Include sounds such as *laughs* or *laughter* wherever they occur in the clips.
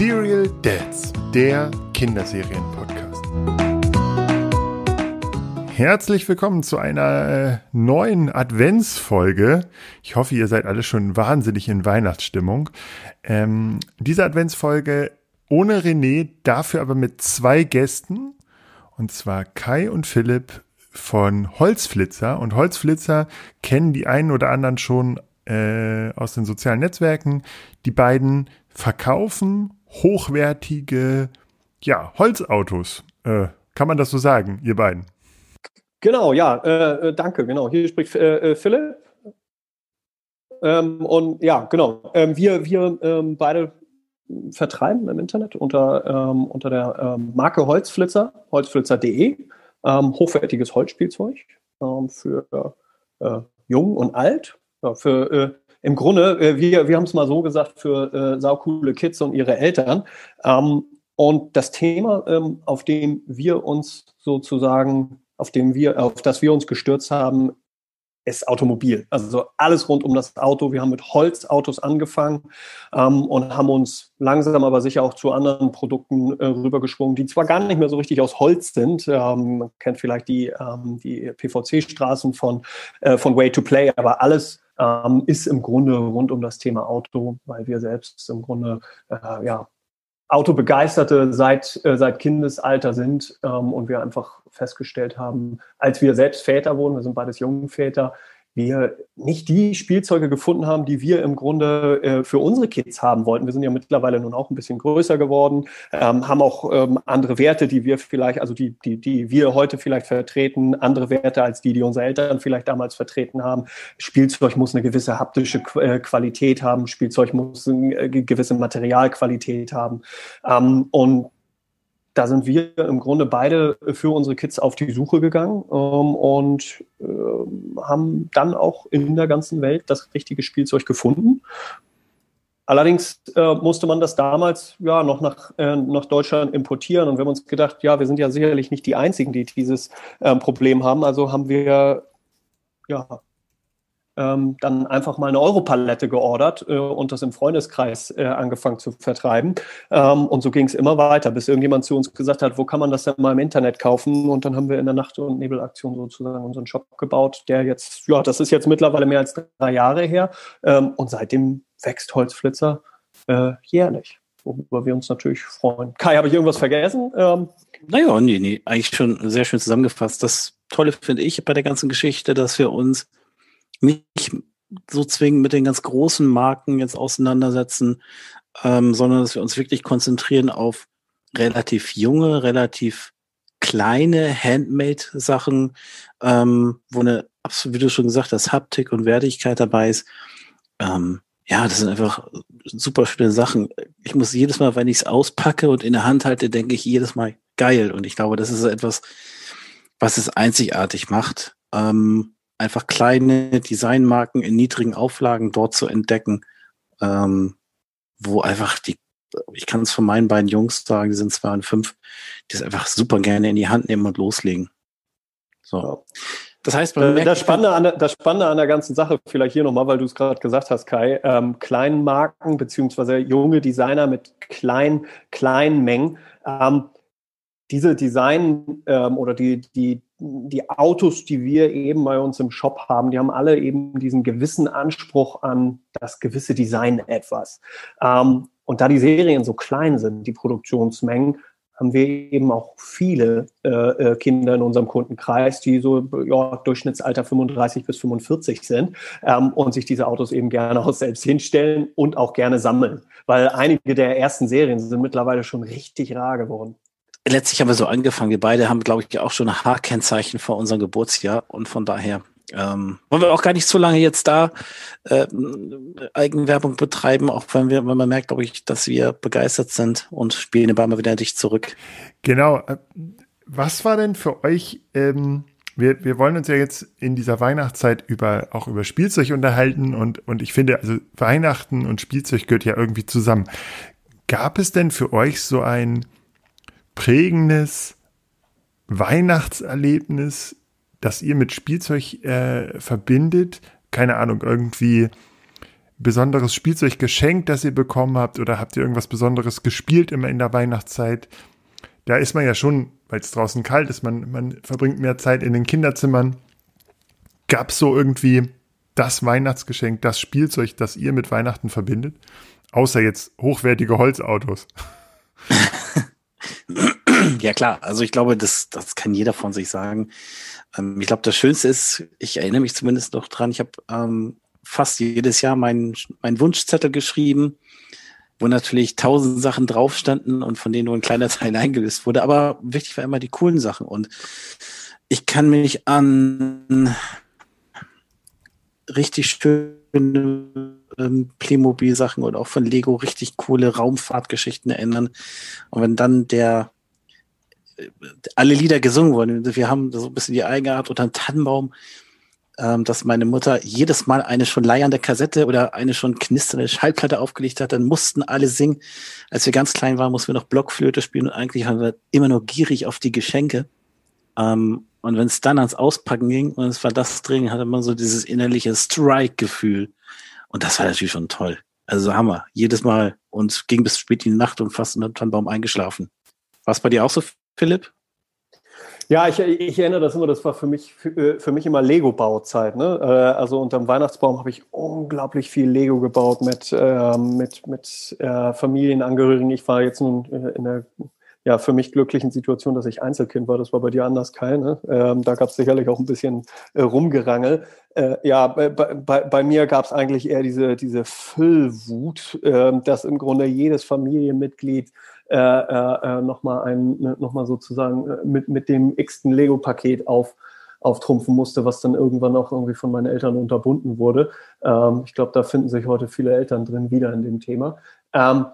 Serial Dads, der Kinderserien-Podcast. Herzlich willkommen zu einer äh, neuen Adventsfolge. Ich hoffe, ihr seid alle schon wahnsinnig in Weihnachtsstimmung. Ähm, diese Adventsfolge ohne René, dafür aber mit zwei Gästen. Und zwar Kai und Philipp von Holzflitzer. Und Holzflitzer kennen die einen oder anderen schon äh, aus den sozialen Netzwerken. Die beiden verkaufen hochwertige ja, Holzautos. Äh, kann man das so sagen, ihr beiden? Genau, ja, äh, äh danke, genau. Hier spricht äh, äh, Philipp. Ähm, und ja, genau. Ähm, wir wir ähm, beide vertreiben im Internet unter, ähm, unter der ähm, Marke Holzflitzer, holzflitzer.de, ähm, hochwertiges Holzspielzeug für äh, jung und alt, ja, für äh, im Grunde, äh, wir, wir haben es mal so gesagt, für äh, saukoole Kids und ihre Eltern. Ähm, und das Thema, ähm, auf dem wir uns sozusagen, auf dem wir, auf das wir uns gestürzt haben, ist Automobil. Also alles rund um das Auto. Wir haben mit Holzautos angefangen ähm, und haben uns langsam aber sicher auch zu anderen Produkten äh, rübergeschwungen, die zwar gar nicht mehr so richtig aus Holz sind. Ähm, man kennt vielleicht die, ähm, die PVC-Straßen von, äh, von Way to Play, aber alles ähm, ist im Grunde rund um das Thema Auto, weil wir selbst im Grunde äh, ja, Autobegeisterte seit, äh, seit Kindesalter sind ähm, und wir einfach festgestellt haben, als wir selbst Väter wurden, wir sind beides Jungväter, wir nicht die Spielzeuge gefunden haben, die wir im Grunde äh, für unsere Kids haben wollten. Wir sind ja mittlerweile nun auch ein bisschen größer geworden, ähm, haben auch ähm, andere Werte, die wir vielleicht, also die, die, die wir heute vielleicht vertreten, andere Werte als die, die unsere Eltern vielleicht damals vertreten haben. Spielzeug muss eine gewisse haptische äh, Qualität haben, Spielzeug muss eine äh, gewisse Materialqualität haben. Ähm, und da sind wir im Grunde beide für unsere Kids auf die Suche gegangen ähm, und äh, haben dann auch in der ganzen Welt das richtige Spielzeug gefunden. Allerdings äh, musste man das damals ja noch nach, äh, nach Deutschland importieren und wir haben uns gedacht, ja, wir sind ja sicherlich nicht die Einzigen, die dieses äh, Problem haben. Also haben wir ja ähm, dann einfach mal eine Europalette geordert äh, und das im Freundeskreis äh, angefangen zu vertreiben. Ähm, und so ging es immer weiter, bis irgendjemand zu uns gesagt hat, wo kann man das denn mal im Internet kaufen? Und dann haben wir in der Nacht- und Nebelaktion sozusagen unseren Shop gebaut, der jetzt, ja, das ist jetzt mittlerweile mehr als drei Jahre her. Ähm, und seitdem wächst Holzflitzer äh, jährlich worüber wir uns natürlich freuen. Kai, habe ich irgendwas vergessen? Ähm, naja, nee, nee, eigentlich schon sehr schön zusammengefasst. Das Tolle finde ich bei der ganzen Geschichte, dass wir uns nicht so zwingend mit den ganz großen Marken jetzt auseinandersetzen, ähm, sondern dass wir uns wirklich konzentrieren auf relativ junge, relativ kleine Handmade-Sachen, ähm, wo eine, wie du schon gesagt hast, Haptik und Wertigkeit dabei ist. Ähm, ja, das sind einfach super schöne Sachen. Ich muss jedes Mal, wenn ich es auspacke und in der Hand halte, denke ich jedes Mal geil. Und ich glaube, das ist etwas, was es einzigartig macht. Ähm, einfach kleine Designmarken in niedrigen Auflagen dort zu entdecken, ähm, wo einfach die, ich kann es von meinen beiden Jungs sagen, die sind zwei und fünf, die es einfach super gerne in die Hand nehmen und loslegen. So. Das heißt, äh, das, Spannende an der, das Spannende an der ganzen Sache, vielleicht hier nochmal, weil du es gerade gesagt hast, Kai, ähm, kleinen Marken beziehungsweise junge Designer mit kleinen, kleinen Mengen, ähm, diese Design ähm, oder die, die, die Autos, die wir eben bei uns im Shop haben, die haben alle eben diesen gewissen Anspruch an das gewisse Design etwas. Ähm, und da die Serien so klein sind, die Produktionsmengen, haben wir eben auch viele äh, äh Kinder in unserem Kundenkreis, die so ja, Durchschnittsalter 35 bis 45 sind ähm, und sich diese Autos eben gerne auch selbst hinstellen und auch gerne sammeln. Weil einige der ersten Serien sind mittlerweile schon richtig rar geworden letztlich haben wir so angefangen. Wir beide haben, glaube ich, auch schon ein Haarkennzeichen vor unserem Geburtsjahr und von daher ähm, wollen wir auch gar nicht so lange jetzt da äh, Eigenwerbung betreiben, auch wenn wir, wenn man merkt, glaube ich, dass wir begeistert sind und spielen den Ball wieder dich zurück. Genau. Äh, was war denn für euch? Ähm, wir, wir wollen uns ja jetzt in dieser Weihnachtszeit über auch über Spielzeug unterhalten und und ich finde also Weihnachten und Spielzeug gehört ja irgendwie zusammen. Gab es denn für euch so ein prägendes Weihnachtserlebnis, das ihr mit Spielzeug äh, verbindet? Keine Ahnung, irgendwie besonderes Spielzeug geschenkt, das ihr bekommen habt? Oder habt ihr irgendwas Besonderes gespielt immer in der Weihnachtszeit? Da ist man ja schon, weil es draußen kalt ist, man, man verbringt mehr Zeit in den Kinderzimmern. Gab es so irgendwie das Weihnachtsgeschenk, das Spielzeug, das ihr mit Weihnachten verbindet? Außer jetzt hochwertige Holzautos. *laughs* ja klar, also ich glaube, das, das kann jeder von sich sagen. Ähm, ich glaube, das Schönste ist, ich erinnere mich zumindest noch dran, ich habe ähm, fast jedes Jahr meinen mein Wunschzettel geschrieben, wo natürlich tausend Sachen drauf standen und von denen nur ein kleiner *laughs* Teil eingelöst wurde. Aber wichtig war immer die coolen Sachen. Und ich kann mich an richtig schöne ähm, Playmobil-Sachen und auch von Lego richtig coole Raumfahrtgeschichten erinnern. Und wenn dann der äh, alle Lieder gesungen wurden, wir haben so ein bisschen die Eigenart unter einem Tannenbaum, ähm, dass meine Mutter jedes Mal eine schon leiernde Kassette oder eine schon knisternde Schallplatte aufgelegt hat, dann mussten alle singen. Als wir ganz klein waren, mussten wir noch Blockflöte spielen und eigentlich haben wir immer nur gierig auf die Geschenke. Ähm, und wenn es dann ans Auspacken ging und es war das drin, hatte man so dieses innerliche Strike-Gefühl. Und das war natürlich schon toll. Also Hammer. Jedes Mal und ging bis spät in die Nacht und fast unter dem Baum eingeschlafen. War es bei dir auch so, Philipp? Ja, ich, ich erinnere das immer, das war für mich, für, äh, für mich immer Lego-Bauzeit. Ne? Äh, also unterm Weihnachtsbaum habe ich unglaublich viel Lego gebaut mit, äh, mit, mit äh, Familienangehörigen. Ich war jetzt nun in der ja, für mich glücklichen Situation, dass ich Einzelkind war. Das war bei dir anders, Kai. Ne? Ähm, da gab es sicherlich auch ein bisschen äh, Rumgerangel. Äh, ja, bei, bei, bei mir gab es eigentlich eher diese, diese Füllwut, äh, dass im Grunde jedes Familienmitglied äh, äh, äh nochmal ein, ne, noch mal sozusagen äh, mit, mit dem x-ten Lego-Paket auf, auftrumpfen musste, was dann irgendwann auch irgendwie von meinen Eltern unterbunden wurde. Ähm, ich glaube, da finden sich heute viele Eltern drin wieder in dem Thema. Ähm,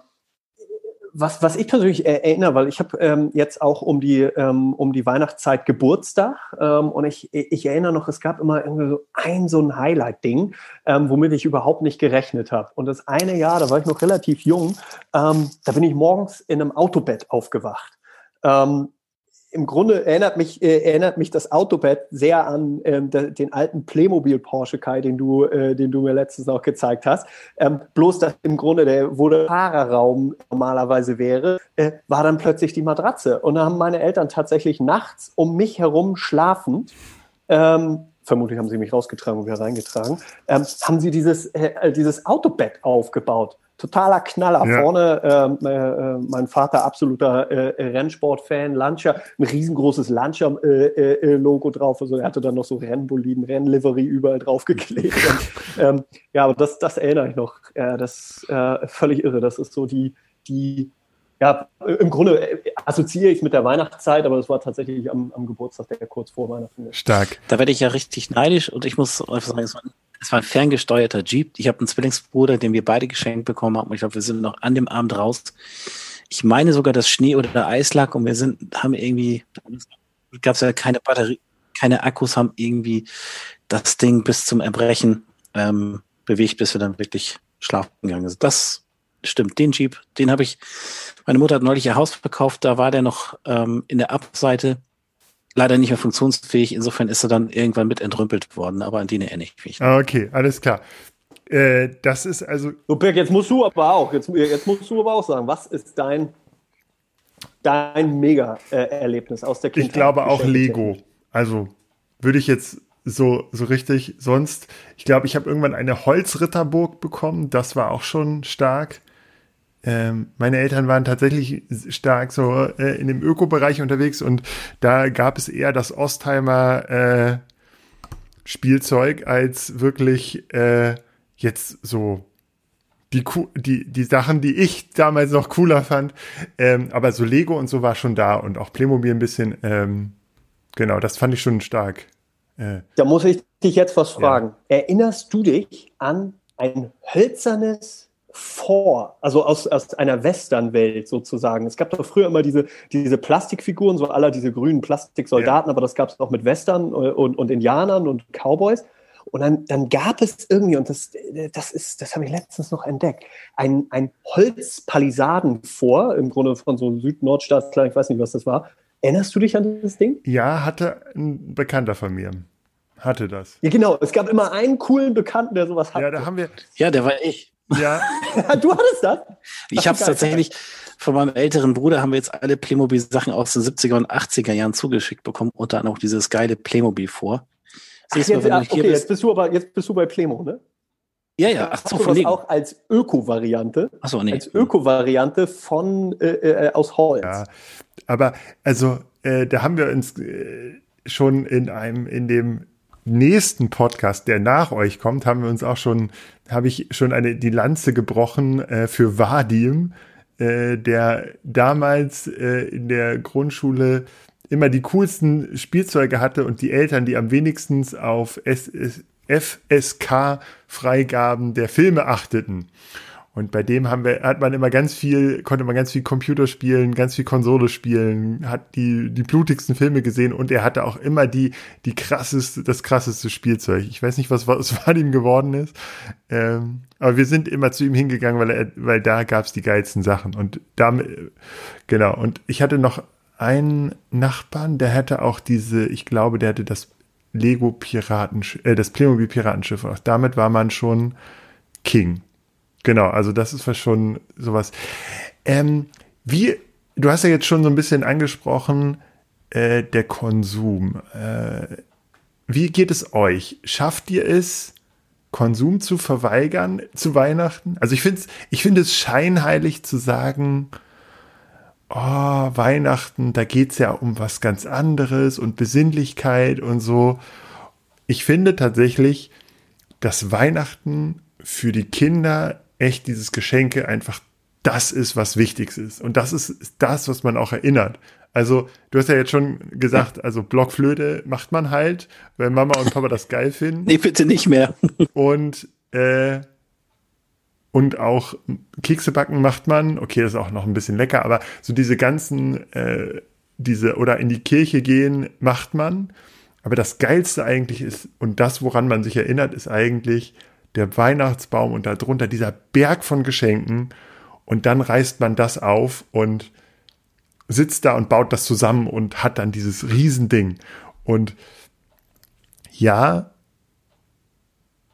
was, was ich persönlich erinnere, weil ich habe ähm, jetzt auch um die, ähm, um die Weihnachtszeit Geburtstag ähm, und ich, ich erinnere noch, es gab immer irgendwie so ein so ein Highlight-Ding, ähm, womit ich überhaupt nicht gerechnet habe. Und das eine Jahr, da war ich noch relativ jung, ähm, da bin ich morgens in einem Autobett aufgewacht. Ähm, im Grunde erinnert mich, äh, erinnert mich das Autobett sehr an ähm, de, den alten Playmobil Porsche Kai, den du, äh, den du mir letztens noch gezeigt hast. Ähm, bloß, dass im Grunde der, wo der Fahrerraum normalerweise wäre, äh, war dann plötzlich die Matratze. Und da haben meine Eltern tatsächlich nachts um mich herum schlafend, ähm, vermutlich haben sie mich rausgetragen und wieder reingetragen, ähm, haben sie dieses, äh, dieses Autobett aufgebaut totaler Knaller. Ja. Vorne ähm, äh, äh, mein Vater absoluter äh, Rennsport-Fan, Lancia, ein riesengroßes Lancia-Logo äh, äh, drauf. Also er hatte dann noch so Rennboliden, Rennlivery überall draufgeklebt. *laughs* Und, ähm, ja, aber das, das erinnere ich noch. Äh, das äh, völlig irre. Das ist so die, die ja, im Grunde assoziiere ich mit der Weihnachtszeit, aber es war tatsächlich am, am Geburtstag, der kurz vor Weihnachten ist. Stark. Da werde ich ja richtig neidisch und ich muss einfach sagen, es war, es war ein ferngesteuerter Jeep. Ich habe einen Zwillingsbruder, den wir beide geschenkt bekommen haben und ich glaube, wir sind noch an dem Abend raus. Ich meine sogar, dass Schnee oder Eis lag und wir sind, haben irgendwie, gab es ja keine Batterie, keine Akkus, haben irgendwie das Ding bis zum Erbrechen ähm, bewegt, bis wir dann wirklich schlafen gegangen sind. Das stimmt, den Jeep, den habe ich, meine Mutter hat neulich ihr Haus verkauft, da war der noch ähm, in der Abseite leider nicht mehr funktionsfähig. Insofern ist er dann irgendwann mit entrümpelt worden, aber an den erinnere ich mich. Ah, okay, alles klar. Äh, das ist also. So, Birk, jetzt musst du aber auch, jetzt, jetzt musst du aber auch sagen, was ist dein, dein Mega-Erlebnis aus der Kindheit? Ich glaube auch Lego. Also würde ich jetzt so, so richtig sonst. Ich glaube, ich habe irgendwann eine Holzritterburg bekommen. Das war auch schon stark. Ähm, meine Eltern waren tatsächlich stark so äh, in dem Ökobereich unterwegs und da gab es eher das Ostheimer äh, Spielzeug als wirklich äh, jetzt so die, die, die Sachen, die ich damals noch cooler fand. Ähm, aber so Lego und so war schon da und auch Playmobil ein bisschen. Ähm, genau, das fand ich schon stark. Äh, da muss ich dich jetzt was fragen. Ja. Erinnerst du dich an ein hölzernes vor, also aus, aus einer Western-Welt sozusagen. Es gab doch früher immer diese, diese Plastikfiguren, so aller diese grünen Plastiksoldaten, ja. aber das gab es auch mit Western und, und Indianern und Cowboys. Und dann, dann gab es irgendwie, und das, das ist, das habe ich letztens noch entdeckt, ein, ein Holzpalisaden vor, im Grunde von so Süd-Nordstaatsklar, ich weiß nicht, was das war. Erinnerst du dich an das Ding? Ja, hatte ein Bekannter von mir. hatte das. Ja, genau. Es gab immer einen coolen Bekannten, der sowas hatte. Ja, da haben wir. Ja, der war ich. Ja. *laughs* du hattest das? Ich habe es tatsächlich von meinem älteren Bruder haben wir jetzt alle Playmobil-Sachen aus den 70er und 80er Jahren zugeschickt bekommen und dann auch dieses geile Playmobil vor. Ach, jetzt, mal, ach, okay, bist. jetzt bist du aber jetzt bist du bei Playmo, ne? Ja, ja, ach so, von das auch als Öko-Variante. Ach so, nee. Als Öko-Variante von äh, äh, aus Holz. Ja, aber also äh, da haben wir uns äh, schon in einem in dem nächsten Podcast, der nach euch kommt, haben wir uns auch schon, habe ich schon eine die Lanze gebrochen äh, für Vadim, äh, der damals äh, in der Grundschule immer die coolsten Spielzeuge hatte und die Eltern, die am wenigsten auf FSK-Freigaben der Filme achteten. Und bei dem haben wir, hat man immer ganz viel, konnte man ganz viel Computer spielen, ganz viel Konsole spielen, hat die, die blutigsten Filme gesehen und er hatte auch immer die, die krasseste, das krasseste Spielzeug. Ich weiß nicht, was, was *laughs* von ihm geworden ist. Ähm, aber wir sind immer zu ihm hingegangen, weil er, weil da gab's die geilsten Sachen. Und damit, genau. Und ich hatte noch einen Nachbarn, der hatte auch diese, ich glaube, der hatte das Lego Piraten, äh, das Playmobil Piratenschiff. Auch damit war man schon King. Genau, also das ist schon sowas. Ähm, wie, du hast ja jetzt schon so ein bisschen angesprochen, äh, der Konsum. Äh, wie geht es euch? Schafft ihr es, Konsum zu verweigern zu Weihnachten? Also ich finde ich finde es scheinheilig zu sagen, oh, Weihnachten, da geht es ja um was ganz anderes und Besinnlichkeit und so. Ich finde tatsächlich, dass Weihnachten für die Kinder echt dieses Geschenke einfach das ist, was wichtig ist. Und das ist das, was man auch erinnert. Also, du hast ja jetzt schon gesagt, also Blockflöte macht man halt, weil Mama und Papa das geil finden. *laughs* Nee, bitte nicht mehr. *laughs* und, äh, und auch Kekse backen macht man. Okay, das ist auch noch ein bisschen lecker, aber so diese ganzen, äh, diese, oder in die Kirche gehen macht man. Aber das Geilste eigentlich ist, und das, woran man sich erinnert, ist eigentlich der Weihnachtsbaum und darunter dieser Berg von Geschenken. Und dann reißt man das auf und sitzt da und baut das zusammen und hat dann dieses Riesending. Und ja,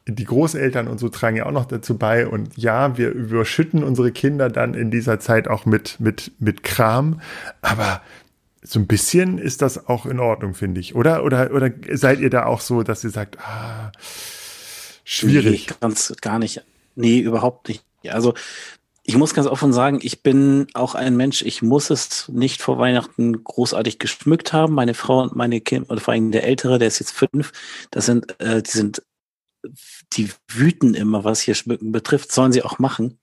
die Großeltern und so tragen ja auch noch dazu bei. Und ja, wir überschütten unsere Kinder dann in dieser Zeit auch mit, mit, mit Kram. Aber so ein bisschen ist das auch in Ordnung, finde ich. Oder, oder, oder seid ihr da auch so, dass ihr sagt, ah, schwierig. Nee, ganz gar nicht. Nee, überhaupt nicht. Also ich muss ganz offen sagen, ich bin auch ein Mensch, ich muss es nicht vor Weihnachten großartig geschmückt haben. Meine Frau und meine Kinder, oder vor allem der Ältere, der ist jetzt fünf, das sind, äh, die sind, die wüten immer, was hier Schmücken betrifft, sollen sie auch machen.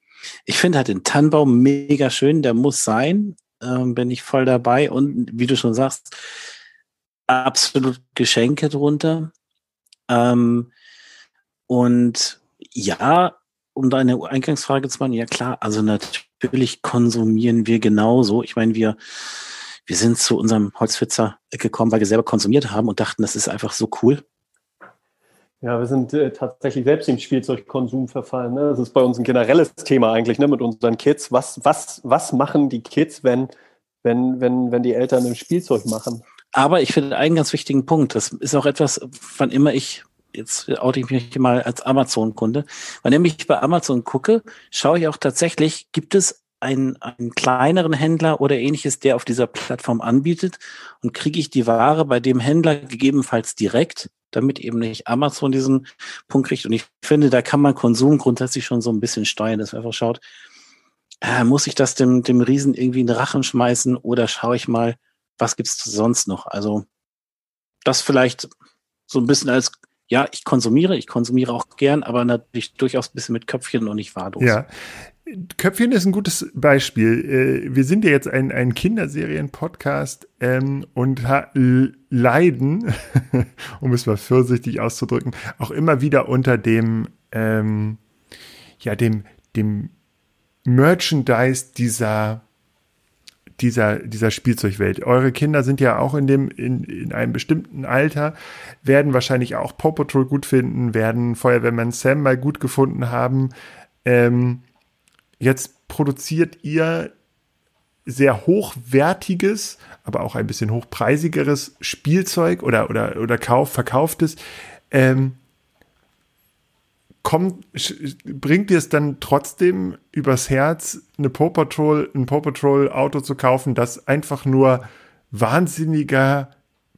Ich finde halt den Tannenbaum mega schön, der muss sein, ähm, bin ich voll dabei und wie du schon sagst, absolut Geschenke drunter. Ähm, und ja, um deine Eingangsfrage zu machen, ja klar, also natürlich konsumieren wir genauso. Ich meine, wir, wir sind zu unserem Holzfitzer gekommen, weil wir selber konsumiert haben und dachten, das ist einfach so cool. Ja, wir sind äh, tatsächlich selbst im Spielzeugkonsum verfallen. Ne? Das ist bei uns ein generelles Thema eigentlich ne? mit unseren Kids. Was, was, was machen die Kids, wenn, wenn, wenn, wenn die Eltern ein Spielzeug machen? Aber ich finde einen ganz wichtigen Punkt. Das ist auch etwas, wann immer ich jetzt oute ich mich mal als Amazon-Kunde. Wenn ich bei Amazon gucke, schaue ich auch tatsächlich, gibt es einen, einen kleineren Händler oder ähnliches, der auf dieser Plattform anbietet und kriege ich die Ware bei dem Händler gegebenenfalls direkt, damit eben nicht Amazon diesen Punkt kriegt. Und ich finde, da kann man Konsum grundsätzlich schon so ein bisschen steuern, dass man einfach schaut, äh, muss ich das dem, dem Riesen irgendwie in den Rachen schmeißen oder schaue ich mal, was gibt's sonst noch? Also das vielleicht so ein bisschen als ja, ich konsumiere, ich konsumiere auch gern, aber natürlich durchaus ein bisschen mit Köpfchen und nicht wahllos. Ja. Köpfchen ist ein gutes Beispiel. Äh, wir sind ja jetzt ein, ein Kinderserien-Podcast ähm, und leiden, *laughs* um es mal vorsichtig auszudrücken, auch immer wieder unter dem, ähm, ja, dem, dem Merchandise dieser dieser, dieser Spielzeugwelt. Eure Kinder sind ja auch in dem, in, in einem bestimmten Alter, werden wahrscheinlich auch Paw Patrol gut finden, werden Feuerwehrmann Sam mal gut gefunden haben. Ähm, jetzt produziert ihr sehr hochwertiges, aber auch ein bisschen hochpreisigeres Spielzeug oder, oder, oder kauf, verkauftes, ähm, kommt, bringt dir es dann trotzdem übers Herz, eine Paw Patrol, ein Paw Patrol Auto zu kaufen, das einfach nur wahnsinniger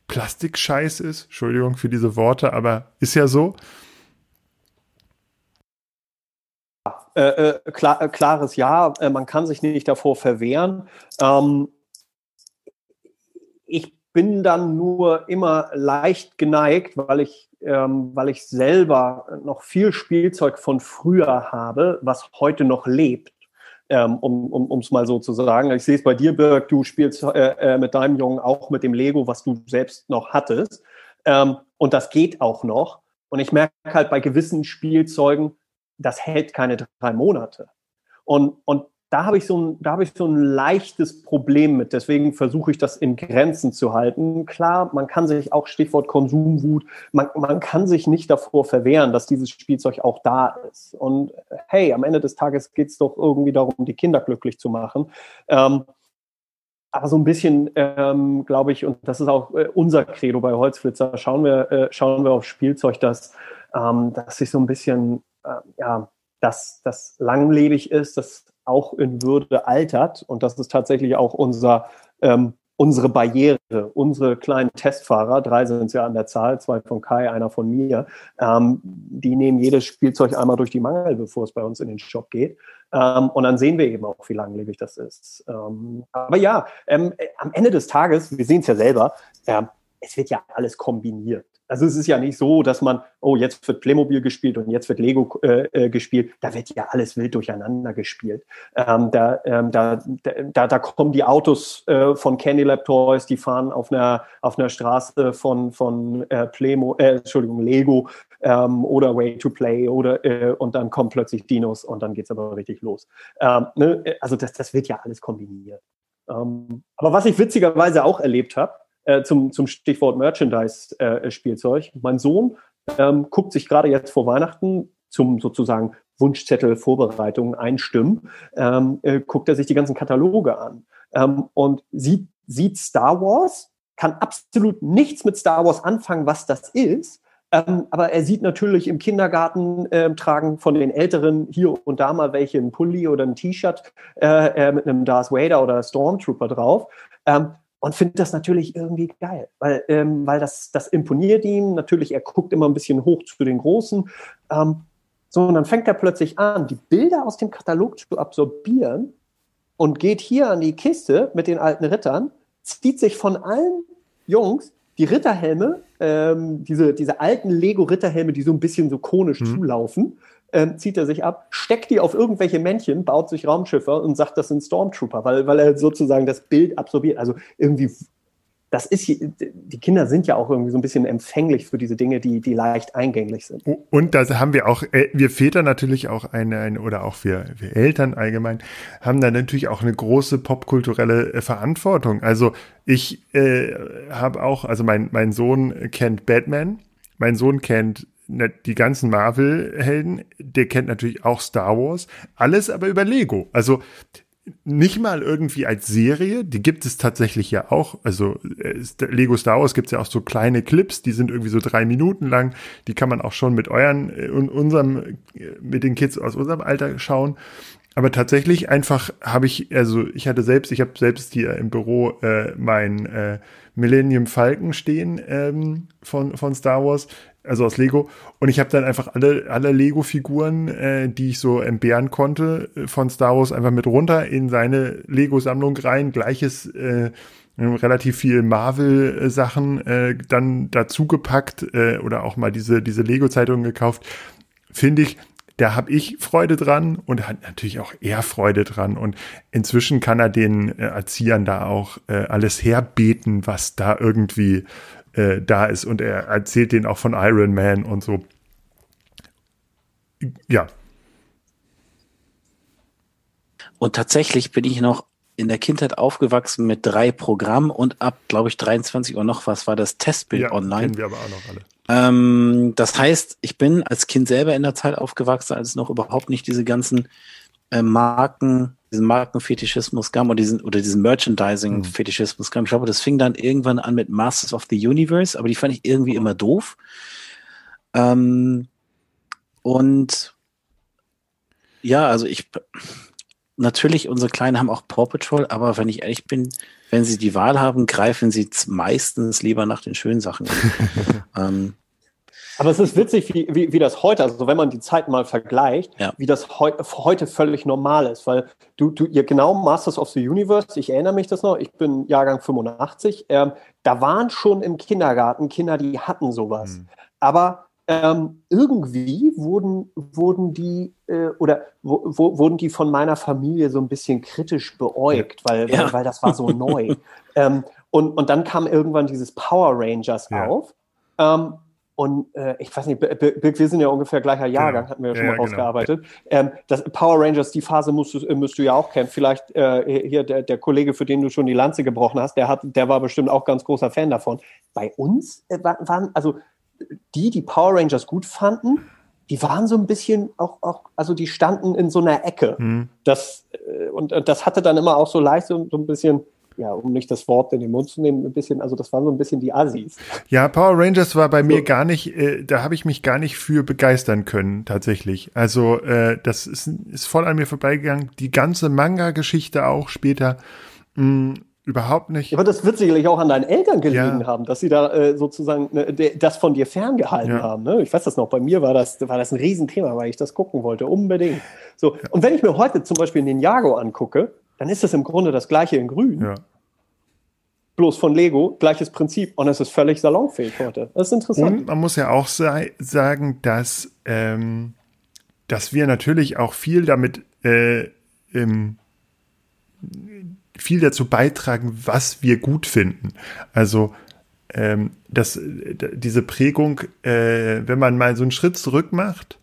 Plastikscheiß ist? Entschuldigung für diese Worte, aber ist ja so. Äh, äh, klar, äh, klares Ja, äh, man kann sich nicht davor verwehren. Ähm, ich bin dann nur immer leicht geneigt, weil ich ähm, weil ich selber noch viel Spielzeug von früher habe, was heute noch lebt. Ähm, um es mal so zu sagen. Ich sehe es bei dir, Birg, du spielst äh, äh, mit deinem Jungen auch mit dem Lego, was du selbst noch hattest. Ähm, und das geht auch noch. Und ich merke halt bei gewissen Spielzeugen, das hält keine drei Monate. Und, und da habe ich so ein, da habe ich so ein leichtes Problem mit. Deswegen versuche ich das in Grenzen zu halten. Klar, man kann sich auch Stichwort Konsumwut, man, man kann sich nicht davor verwehren, dass dieses Spielzeug auch da ist. Und hey, am Ende des Tages geht es doch irgendwie darum, die Kinder glücklich zu machen. Ähm, aber so ein bisschen, ähm, glaube ich, und das ist auch äh, unser Credo bei Holzflitzer, schauen wir, äh, schauen wir auf Spielzeug, das, ähm, das sich so ein bisschen, äh, ja, dass das langlebig ist, das auch in Würde altert. Und das ist tatsächlich auch unser, ähm, unsere Barriere. Unsere kleinen Testfahrer, drei sind es ja an der Zahl, zwei von Kai, einer von mir, ähm, die nehmen jedes Spielzeug einmal durch die Mangel, bevor es bei uns in den Shop geht. Ähm, und dann sehen wir eben auch, wie langlebig das ist. Ähm, aber ja, ähm, am Ende des Tages, wir sehen es ja selber, äh, es wird ja alles kombiniert. Also es ist ja nicht so, dass man, oh, jetzt wird Playmobil gespielt und jetzt wird Lego äh, äh, gespielt. Da wird ja alles wild durcheinander gespielt. Ähm, da, ähm, da, da, da kommen die Autos äh, von Candy Lab Toys, die fahren auf einer, auf einer Straße von, von äh, Playmo, äh, Entschuldigung, Lego ähm, oder Way to Play oder äh, und dann kommen plötzlich Dinos und dann geht's aber richtig los. Ähm, ne? Also das, das wird ja alles kombiniert. Ähm, aber was ich witzigerweise auch erlebt habe, äh, zum, zum Stichwort Merchandise-Spielzeug. Äh, mein Sohn ähm, guckt sich gerade jetzt vor Weihnachten zum sozusagen Wunschzettel Vorbereitungen einstimmen, ähm, äh, guckt er sich die ganzen Kataloge an ähm, und sieht, sieht Star Wars, kann absolut nichts mit Star Wars anfangen, was das ist, ähm, aber er sieht natürlich im Kindergarten ähm, tragen von den Älteren hier und da mal welche ein Pulli oder ein T-Shirt äh, äh, mit einem Darth Vader oder Stormtrooper drauf. Ähm, und findet das natürlich irgendwie geil, weil, ähm, weil das, das imponiert ihm. Natürlich, er guckt immer ein bisschen hoch zu den Großen. Ähm, so, und dann fängt er plötzlich an, die Bilder aus dem Katalog zu absorbieren und geht hier an die Kiste mit den alten Rittern, zieht sich von allen Jungs die Ritterhelme, ähm, diese, diese alten Lego-Ritterhelme, die so ein bisschen so konisch mhm. zulaufen, ähm, zieht er sich ab, steckt die auf irgendwelche Männchen, baut sich Raumschiffe und sagt, das sind Stormtrooper, weil, weil er sozusagen das Bild absorbiert. Also irgendwie, das ist, die Kinder sind ja auch irgendwie so ein bisschen empfänglich für diese Dinge, die, die leicht eingänglich sind. Und da haben wir auch, äh, wir Väter natürlich auch eine, eine oder auch wir, wir Eltern allgemein, haben da natürlich auch eine große popkulturelle äh, Verantwortung. Also ich äh, habe auch, also mein, mein Sohn kennt Batman, mein Sohn kennt die ganzen Marvel-Helden, der kennt natürlich auch Star Wars, alles aber über Lego. Also nicht mal irgendwie als Serie, die gibt es tatsächlich ja auch. Also äh, Lego Star Wars gibt es ja auch so kleine Clips, die sind irgendwie so drei Minuten lang. Die kann man auch schon mit euren und äh, unserem, äh, mit den Kids aus unserem Alter schauen. Aber tatsächlich einfach habe ich, also ich hatte selbst, ich habe selbst hier im Büro äh, mein äh, Millennium Falcon stehen ähm, von, von Star Wars also aus Lego. Und ich habe dann einfach alle, alle Lego-Figuren, äh, die ich so entbehren konnte, äh, von Star Wars einfach mit runter in seine Lego-Sammlung rein. Gleiches, äh, relativ viel Marvel-Sachen äh, dann dazu gepackt äh, oder auch mal diese, diese Lego-Zeitungen gekauft. Finde ich, da habe ich Freude dran und hat natürlich auch er Freude dran. Und inzwischen kann er den äh, Erziehern da auch äh, alles herbeten, was da irgendwie äh, da ist. Und er erzählt den auch von Iron Man und so. Ja. Und tatsächlich bin ich noch in der Kindheit aufgewachsen mit drei Programmen und ab, glaube ich, 23 Uhr noch was war das Testbild ja, online. Kennen wir aber auch noch alle. Ähm, das heißt, ich bin als Kind selber in der Zeit aufgewachsen, als es noch überhaupt nicht diese ganzen äh, Marken, diesen Markenfetischismus kam oder diesen, oder diesen Merchandising-Fetischismus kam. Ich glaube, das fing dann irgendwann an mit Masters of the Universe, aber die fand ich irgendwie immer doof. Ähm, und ja, also ich natürlich, unsere Kleinen haben auch Paw Patrol, aber wenn ich ehrlich bin, wenn sie die Wahl haben, greifen sie meistens lieber nach den schönen Sachen. *laughs* ähm, aber es ist witzig, wie, wie, wie das heute, also wenn man die Zeit mal vergleicht, ja. wie das heu, heute völlig normal ist, weil du, du, ihr genau Masters of the Universe, ich erinnere mich das noch, ich bin Jahrgang 85, ähm, da waren schon im Kindergarten Kinder, die hatten sowas. Mhm. Aber ähm, irgendwie wurden, wurden die äh, oder wo, wo, wurden die von meiner Familie so ein bisschen kritisch beäugt, weil, ja. weil, weil, das war so neu. *laughs* ähm, und, und dann kam irgendwann dieses Power Rangers ja. auf. Ähm, und äh, ich weiß nicht, Birk, wir sind ja ungefähr gleicher Jahrgang, genau. hatten wir ja schon mal genau. rausgearbeitet. Genau. Ähm, das Power Rangers, die Phase musst du, müsst du ja auch kennen. Vielleicht äh, hier der, der Kollege, für den du schon die Lanze gebrochen hast, der hat, der war bestimmt auch ganz großer Fan davon. Bei uns äh, waren, also die, die Power Rangers gut fanden, die waren so ein bisschen auch, auch also die standen in so einer Ecke. Mhm. Das, äh, und, und das hatte dann immer auch so leicht so, so ein bisschen, ja, um nicht das Wort in den Mund zu nehmen, ein bisschen, also das waren so ein bisschen die Assis. Ja, Power Rangers war bei so. mir gar nicht, äh, da habe ich mich gar nicht für begeistern können, tatsächlich. Also äh, das ist, ist voll an mir vorbeigegangen. Die ganze Manga-Geschichte auch später. Mh, mm, Überhaupt nicht. Aber das wird sicherlich auch an deinen Eltern gelegen ja. haben, dass sie da äh, sozusagen ne, das von dir ferngehalten ja. haben. Ne? Ich weiß das noch, bei mir war das, war das ein Riesenthema, weil ich das gucken wollte, unbedingt. So. Ja. Und wenn ich mir heute zum Beispiel den Jago angucke, dann ist das im Grunde das gleiche in grün. Bloß von Lego, gleiches Prinzip. Und es ist völlig salonfähig heute. Das ist interessant. Und man muss ja auch sagen, dass, ähm, dass wir natürlich auch viel damit äh, im viel dazu beitragen, was wir gut finden. Also ähm, das, diese Prägung, äh, wenn man mal so einen Schritt zurück macht,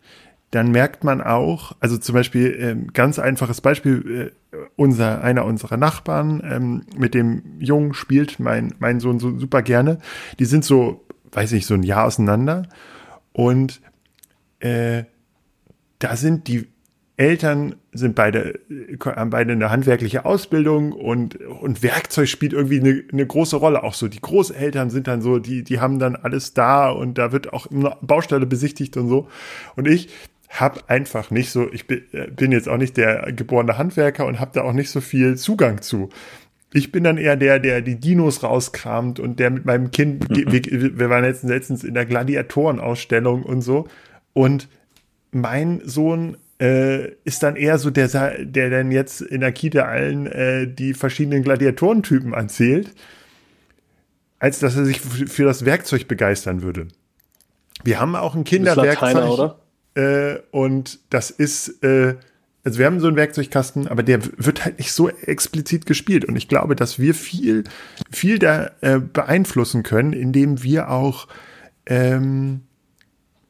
dann merkt man auch, also zum Beispiel ähm, ganz einfaches Beispiel, äh, unser einer unserer Nachbarn ähm, mit dem Jungen spielt mein mein Sohn so super gerne. Die sind so, weiß ich, so ein Jahr auseinander und äh, da sind die Eltern sind beide, haben beide eine handwerkliche Ausbildung und, und Werkzeug spielt irgendwie eine, eine große Rolle. Auch so die Großeltern sind dann so, die, die haben dann alles da und da wird auch eine Baustelle besichtigt und so. Und ich habe einfach nicht so, ich bin, bin jetzt auch nicht der geborene Handwerker und habe da auch nicht so viel Zugang zu. Ich bin dann eher der, der die Dinos rauskramt und der mit meinem Kind, *laughs* wir, wir waren jetzt letztens in der Gladiatorenausstellung und so. Und mein Sohn äh, ist dann eher so der, der dann jetzt in der Kita allen äh, die verschiedenen Gladiatorentypen erzählt, als dass er sich für das Werkzeug begeistern würde. Wir haben auch ein Kinderwerkzeug. Äh, und das ist, äh, also wir haben so einen Werkzeugkasten, aber der wird halt nicht so explizit gespielt. Und ich glaube, dass wir viel, viel da äh, beeinflussen können, indem wir auch ähm,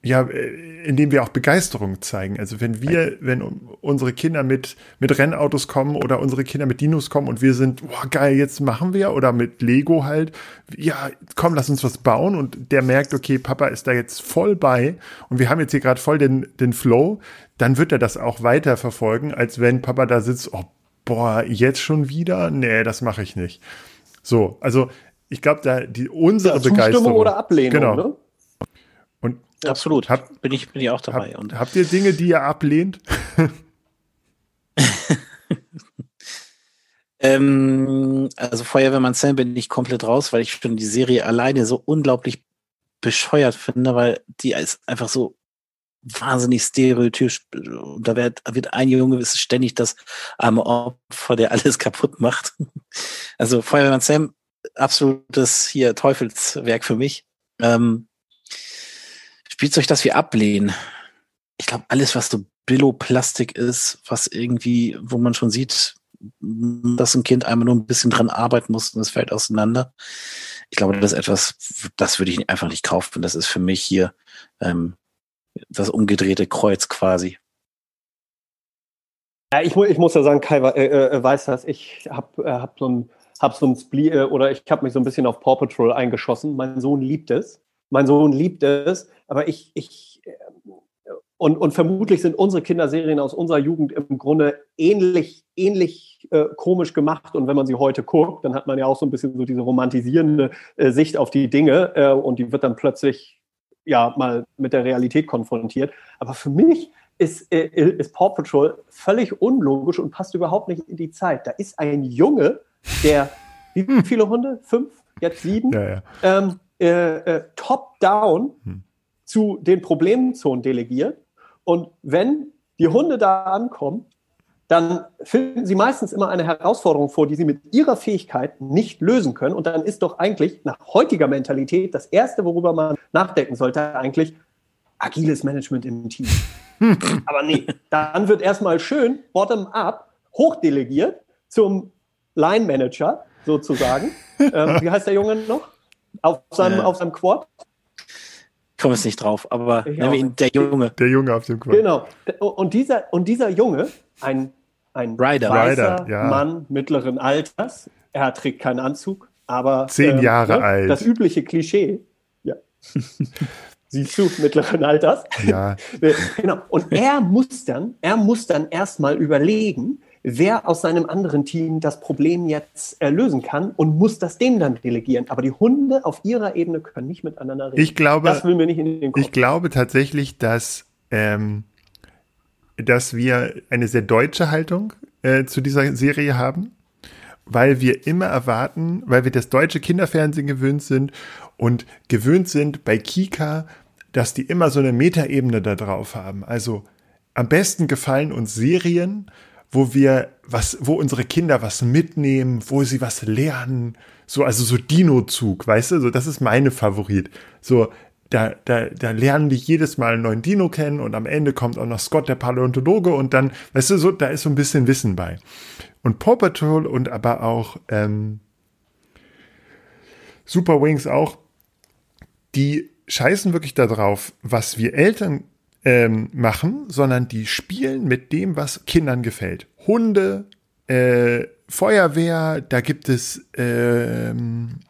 ja, äh, indem wir auch Begeisterung zeigen. Also wenn wir, wenn unsere Kinder mit, mit Rennautos kommen oder unsere Kinder mit Dinos kommen und wir sind, boah, geil, jetzt machen wir oder mit Lego halt, ja, komm, lass uns was bauen und der merkt, okay, Papa ist da jetzt voll bei und wir haben jetzt hier gerade voll den, den Flow, dann wird er das auch weiter verfolgen, als wenn Papa da sitzt, oh, boah, jetzt schon wieder? Nee, das mache ich nicht. So, also ich glaube, da die unsere ja, Begeisterung oder Ablehnung, genau. Ne? Absolut. Hab, bin, ich, bin ich auch dabei. Hab, und habt ihr Dinge, die ihr ablehnt? *laughs* ähm, also Feuerwehrmann Sam bin ich komplett raus, weil ich schon die Serie alleine so unglaublich bescheuert finde, weil die ist einfach so wahnsinnig stereotypisch. Da wird, wird ein Junge ist ständig das arme Opfer, der alles kaputt macht. Also Feuerwehrmann Sam, absolutes hier Teufelswerk für mich. Ähm, Spielzeug, das wir ablehnen. Ich glaube, alles, was so Billo-Plastik ist, was irgendwie, wo man schon sieht, dass ein Kind einmal nur ein bisschen dran arbeiten muss und es fällt auseinander. Ich glaube, das ist etwas, das würde ich einfach nicht kaufen. Das ist für mich hier ähm, das umgedrehte Kreuz quasi. Ja, ich, ich muss ja sagen, Kai äh, äh, weiß das. Ich habe äh, hab so ein, hab so ein Spli äh, oder ich habe mich so ein bisschen auf Paw Patrol eingeschossen. Mein Sohn liebt es. Mein Sohn liebt es, aber ich, ich, und, und vermutlich sind unsere Kinderserien aus unserer Jugend im Grunde ähnlich, ähnlich äh, komisch gemacht. Und wenn man sie heute guckt, dann hat man ja auch so ein bisschen so diese romantisierende äh, Sicht auf die Dinge äh, und die wird dann plötzlich ja mal mit der Realität konfrontiert. Aber für mich ist, äh, ist Paw Patrol völlig unlogisch und passt überhaupt nicht in die Zeit. Da ist ein Junge, der, wie viele Hunde? Fünf? Jetzt sieben? Ja, ja. Ähm, äh, äh, top-down hm. zu den Problemzonen delegiert und wenn die Hunde da ankommen, dann finden sie meistens immer eine Herausforderung vor, die sie mit ihrer Fähigkeit nicht lösen können. Und dann ist doch eigentlich nach heutiger Mentalität das Erste, worüber man nachdenken sollte, eigentlich agiles Management im Team. *laughs* Aber nee, dann wird erstmal schön bottom-up hochdelegiert zum Line-Manager sozusagen. *laughs* ähm, wie heißt der Junge noch? Auf seinem, äh, auf seinem Quad? komme jetzt nicht drauf, aber nennen wir ihn der Junge. Der Junge auf dem Quad. Genau. Und dieser, und dieser Junge, ein, ein Rider. weißer Rider, ja. Mann mittleren Alters, er trägt keinen Anzug, aber zehn ähm, Jahre ne, alt. Das übliche Klischee. Ja. *laughs* Siehst du, mittleren Alters. Ja. *laughs* genau. Und er muss dann, er muss dann erstmal überlegen, wer aus seinem anderen Team das Problem jetzt äh, lösen kann und muss das dem dann delegieren. Aber die Hunde auf ihrer Ebene können nicht miteinander reden. Ich glaube, das will mir nicht in den Kopf. Ich glaube tatsächlich, dass, ähm, dass wir eine sehr deutsche Haltung äh, zu dieser Serie haben, weil wir immer erwarten, weil wir das deutsche Kinderfernsehen gewöhnt sind und gewöhnt sind bei Kika, dass die immer so eine Metaebene da drauf haben. Also am besten gefallen uns Serien, wo wir was, wo unsere Kinder was mitnehmen, wo sie was lernen, so, also so Dino-Zug, weißt du, so, das ist meine Favorit. So, da, da, da lernen die jedes Mal einen neuen Dino kennen und am Ende kommt auch noch Scott, der Paläontologe und dann, weißt du, so, da ist so ein bisschen Wissen bei. Und Paw Patrol und aber auch, ähm, Super Wings auch, die scheißen wirklich darauf, was wir Eltern ähm, machen, sondern die spielen mit dem, was Kindern gefällt. Hunde, äh, Feuerwehr, da gibt es ähm,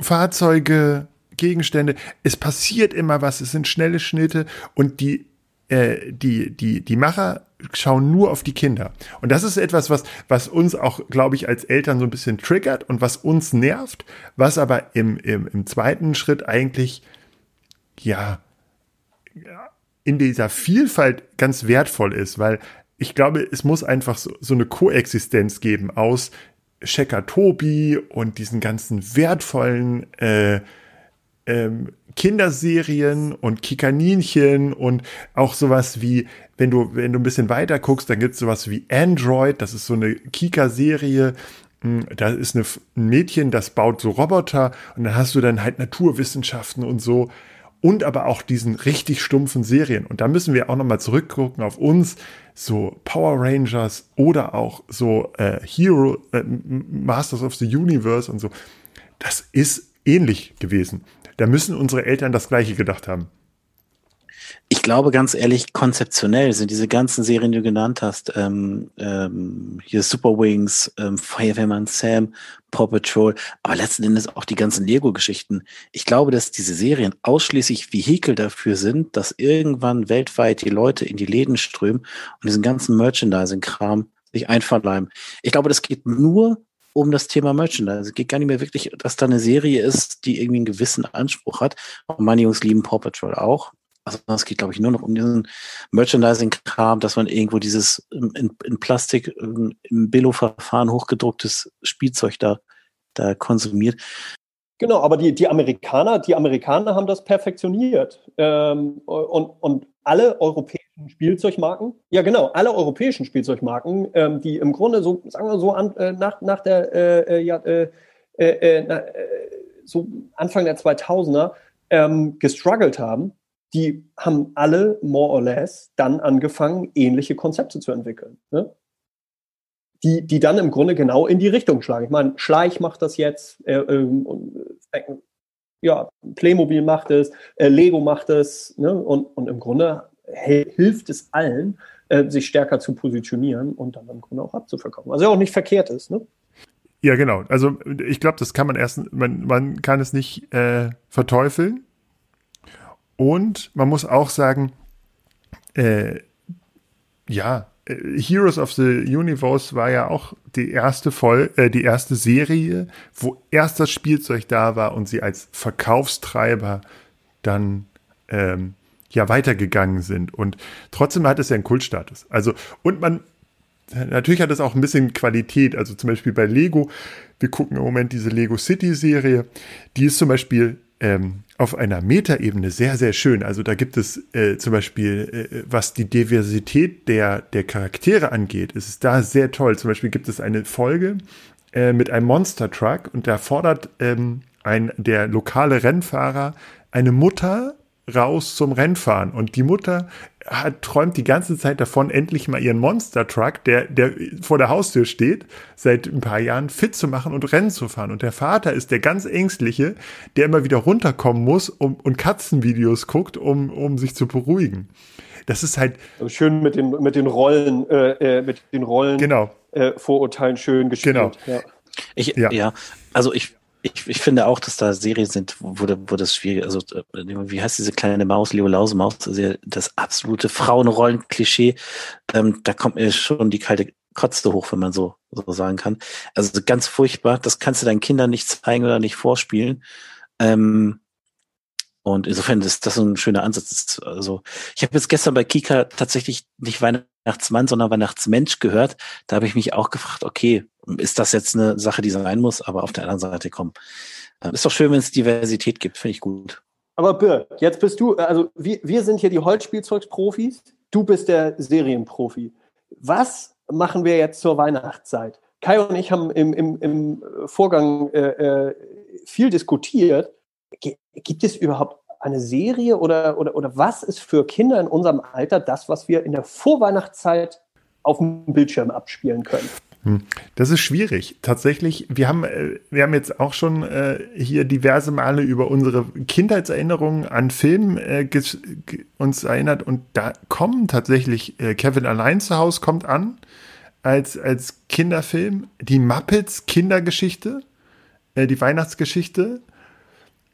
Fahrzeuge, Gegenstände. Es passiert immer was, es sind schnelle Schnitte und die, äh, die, die, die Macher schauen nur auf die Kinder. Und das ist etwas, was, was uns auch, glaube ich, als Eltern so ein bisschen triggert und was uns nervt, was aber im, im, im zweiten Schritt eigentlich, ja, in dieser Vielfalt ganz wertvoll ist, weil ich glaube, es muss einfach so, so eine Koexistenz geben aus Checker Tobi und diesen ganzen wertvollen äh, ähm, Kinderserien und Kikaninchen und auch sowas wie, wenn du, wenn du ein bisschen weiter guckst, dann gibt es sowas wie Android, das ist so eine Kika-Serie, hm, da ist eine, ein Mädchen, das baut so Roboter und dann hast du dann halt Naturwissenschaften und so und aber auch diesen richtig stumpfen Serien. Und da müssen wir auch nochmal zurückgucken auf uns, so Power Rangers oder auch so äh, Hero, äh, Masters of the Universe und so. Das ist ähnlich gewesen. Da müssen unsere Eltern das Gleiche gedacht haben. Ich glaube ganz ehrlich, konzeptionell sind diese ganzen Serien, die du genannt hast, ähm, ähm, hier Super Wings, ähm, Feuerwehrmann Sam, Paw Patrol, aber letzten Endes auch die ganzen Lego-Geschichten. Ich glaube, dass diese Serien ausschließlich Vehikel dafür sind, dass irgendwann weltweit die Leute in die Läden strömen und diesen ganzen Merchandising-Kram sich einverleiben. Ich glaube, das geht nur um das Thema Merchandise. Es geht gar nicht mehr wirklich, dass da eine Serie ist, die irgendwie einen gewissen Anspruch hat. Und meine Jungs lieben Paw Patrol auch. Also es geht, glaube ich, nur noch um diesen Merchandising-Kram, dass man irgendwo dieses in, in Plastik im Billo-Verfahren hochgedrucktes Spielzeug da, da konsumiert. Genau, aber die, die Amerikaner, die Amerikaner haben das perfektioniert. Ähm, und, und alle europäischen Spielzeugmarken, ja genau, alle europäischen Spielzeugmarken, ähm, die im Grunde so, sagen wir so, an, äh, nach, nach der, äh, äh ja, äh, äh, äh, na, so Anfang der 2000er ähm, gestruggelt haben, die haben alle more or less dann angefangen, ähnliche Konzepte zu entwickeln. Ne? Die, die dann im Grunde genau in die Richtung schlagen. Ich meine, Schleich macht das jetzt, äh, ähm, äh, ja, Playmobil macht es, äh, Lego macht es, ne? und, und im Grunde hilft es allen, äh, sich stärker zu positionieren und dann im Grunde auch abzuverkaufen. Also auch nicht verkehrt ist. Ne? Ja, genau. Also ich glaube, das kann man erst, man, man kann es nicht äh, verteufeln. Und man muss auch sagen, äh, ja, äh, Heroes of the Universe war ja auch die erste Voll äh, die erste Serie, wo erst das Spielzeug da war und sie als Verkaufstreiber dann ähm, ja weitergegangen sind. Und trotzdem hat es ja einen Kultstatus. Also, und man, natürlich hat es auch ein bisschen Qualität. Also zum Beispiel bei Lego, wir gucken im Moment diese Lego City Serie, die ist zum Beispiel ähm, auf einer Metaebene sehr, sehr schön. Also da gibt es äh, zum Beispiel, äh, was die Diversität der, der Charaktere angeht, ist es da sehr toll. Zum Beispiel gibt es eine Folge äh, mit einem Monster Truck und da fordert ähm, ein, der lokale Rennfahrer eine Mutter raus zum Rennfahren. Und die Mutter hat, träumt die ganze Zeit davon, endlich mal ihren Monster Truck, der, der vor der Haustür steht, seit ein paar Jahren fit zu machen und Rennen zu fahren. Und der Vater ist der ganz ängstliche, der immer wieder runterkommen muss um, und Katzenvideos guckt, um, um sich zu beruhigen. Das ist halt. Also schön mit den, mit den Rollen, äh, äh mit den Rollen, genau. äh, Vorurteilen schön gespielt. Genau. Ja. Ich, ja. ja, also ich ich, ich finde auch, dass da Serien sind, wo, wo das schwierig, also äh, wie heißt diese kleine Maus, Leo Lausemaus, also das absolute Frauenrollen-Klischee, ähm, da kommt mir schon die kalte Kotze hoch, wenn man so, so sagen kann. Also ganz furchtbar, das kannst du deinen Kindern nicht zeigen oder nicht vorspielen. Ähm, und insofern ist das ein schöner Ansatz. Also ich habe jetzt gestern bei Kika tatsächlich nicht Weihnachtsmann, sondern Weihnachtsmensch gehört. Da habe ich mich auch gefragt, okay, ist das jetzt eine Sache, die sein muss? Aber auf der anderen Seite, komm, äh, ist doch schön, wenn es Diversität gibt, finde ich gut. Aber Birk, jetzt bist du, also wir, wir sind hier die Holzspielzeugprofis, du bist der Serienprofi. Was machen wir jetzt zur Weihnachtszeit? Kai und ich haben im, im, im Vorgang äh, äh viel diskutiert. Gibt es überhaupt eine Serie oder, oder, oder was ist für Kinder in unserem Alter das, was wir in der Vorweihnachtszeit auf dem Bildschirm abspielen können? Hm. Das ist schwierig. Tatsächlich, wir haben, äh, wir haben jetzt auch schon äh, hier diverse Male über unsere Kindheitserinnerungen an Filmen äh, uns erinnert und da kommen tatsächlich äh, Kevin allein zu Hause kommt an als, als Kinderfilm. Die Muppets Kindergeschichte, äh, die Weihnachtsgeschichte.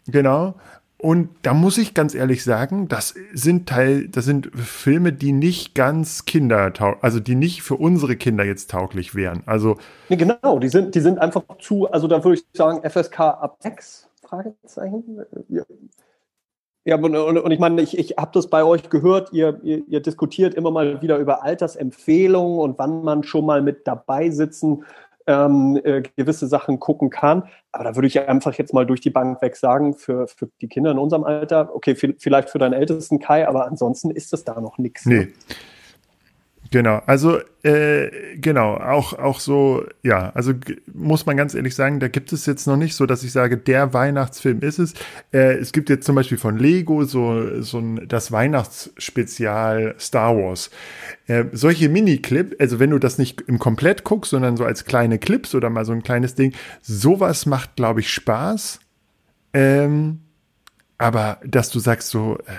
Genau. Und da muss ich ganz ehrlich sagen, das sind Teil, das sind Filme, die nicht ganz kindertauglich, also die nicht für unsere Kinder jetzt tauglich wären. Also nee, genau, die sind, die sind einfach zu, also da würde ich sagen FSK ab 6 Fragezeichen. Ja. Ja, und, und, und ich meine, ich, ich habe das bei euch gehört, ihr, ihr, ihr, diskutiert immer mal wieder über Altersempfehlungen und wann man schon mal mit dabei sitzen ähm, äh, gewisse Sachen gucken kann. Aber da würde ich einfach jetzt mal durch die Bank weg sagen, für, für die Kinder in unserem Alter, okay, vielleicht für deinen ältesten Kai, aber ansonsten ist es da noch nichts. Nee. Genau, also äh, genau, auch, auch so, ja, also muss man ganz ehrlich sagen, da gibt es jetzt noch nicht so, dass ich sage, der Weihnachtsfilm ist es. Äh, es gibt jetzt zum Beispiel von Lego so, so ein, das Weihnachtsspezial Star Wars. Äh, solche Mini-Clip, also wenn du das nicht im Komplett guckst, sondern so als kleine Clips oder mal so ein kleines Ding, sowas macht, glaube ich, Spaß. Ähm, aber dass du sagst so, äh,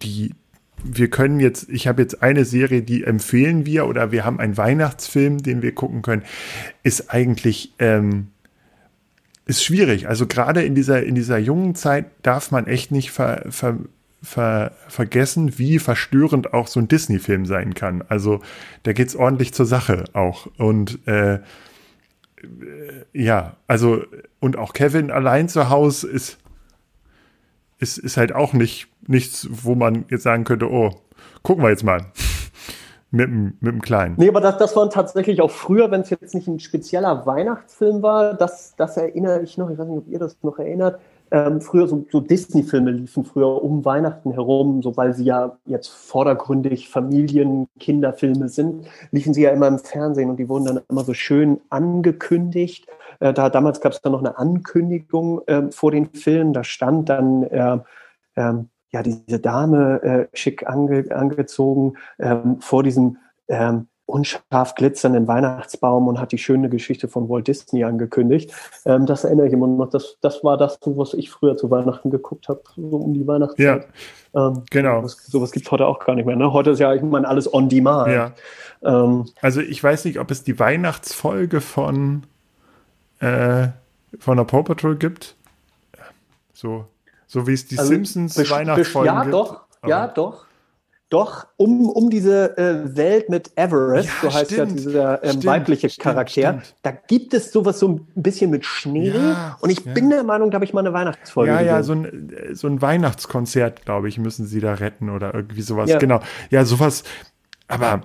die, wir können jetzt, ich habe jetzt eine Serie, die empfehlen wir oder wir haben einen Weihnachtsfilm, den wir gucken können, ist eigentlich ähm, ist schwierig. Also gerade in dieser in dieser jungen Zeit darf man echt nicht ver, ver, ver, vergessen, wie verstörend auch so ein Disney-Film sein kann. Also da geht's ordentlich zur Sache auch und äh, ja, also und auch Kevin allein zu Hause ist ist, ist halt auch nicht nichts, wo man jetzt sagen könnte, oh, gucken wir jetzt mal. mit, mit dem Kleinen. Nee, aber das, das waren tatsächlich auch früher, wenn es jetzt nicht ein spezieller Weihnachtsfilm war, das, das erinnere ich noch, ich weiß nicht, ob ihr das noch erinnert, ähm, früher so, so Disney-Filme liefen früher um Weihnachten herum, so weil sie ja jetzt vordergründig Familien, Kinderfilme sind, liefen sie ja immer im Fernsehen und die wurden dann immer so schön angekündigt. Äh, da, damals gab es dann noch eine Ankündigung äh, vor den Filmen, da stand dann äh, ähm, ja diese Dame äh, schick ange, angezogen ähm, vor diesem ähm, unscharf glitzernden Weihnachtsbaum und hat die schöne Geschichte von Walt Disney angekündigt. Ähm, das erinnere ich immer noch. Das, das war das, was ich früher zu Weihnachten geguckt habe, so um die Weihnachtszeit. Ja, ähm, genau. Was, sowas gibt es heute auch gar nicht mehr. Ne? Heute ist ja, ich meine, alles on demand. Ja. Ähm, also ich weiß nicht, ob es die Weihnachtsfolge von, äh, von der Paw Patrol gibt. So, so wie es die also, Simpsons Weihnachtsfolge ja, gibt. Doch, ja, doch. Doch, um, um diese äh, Welt mit Everest, ja, so heißt stimmt, ja dieser ähm, stimmt, weibliche stimmt, Charakter, da gibt es sowas so ein bisschen mit Schnee. Ja, und ich ja. bin der Meinung, da habe ich mal eine Weihnachtsfolge Ja, ja, so ein, so ein Weihnachtskonzert, glaube ich, müssen sie da retten oder irgendwie sowas. Genau. Ja, sowas. Aber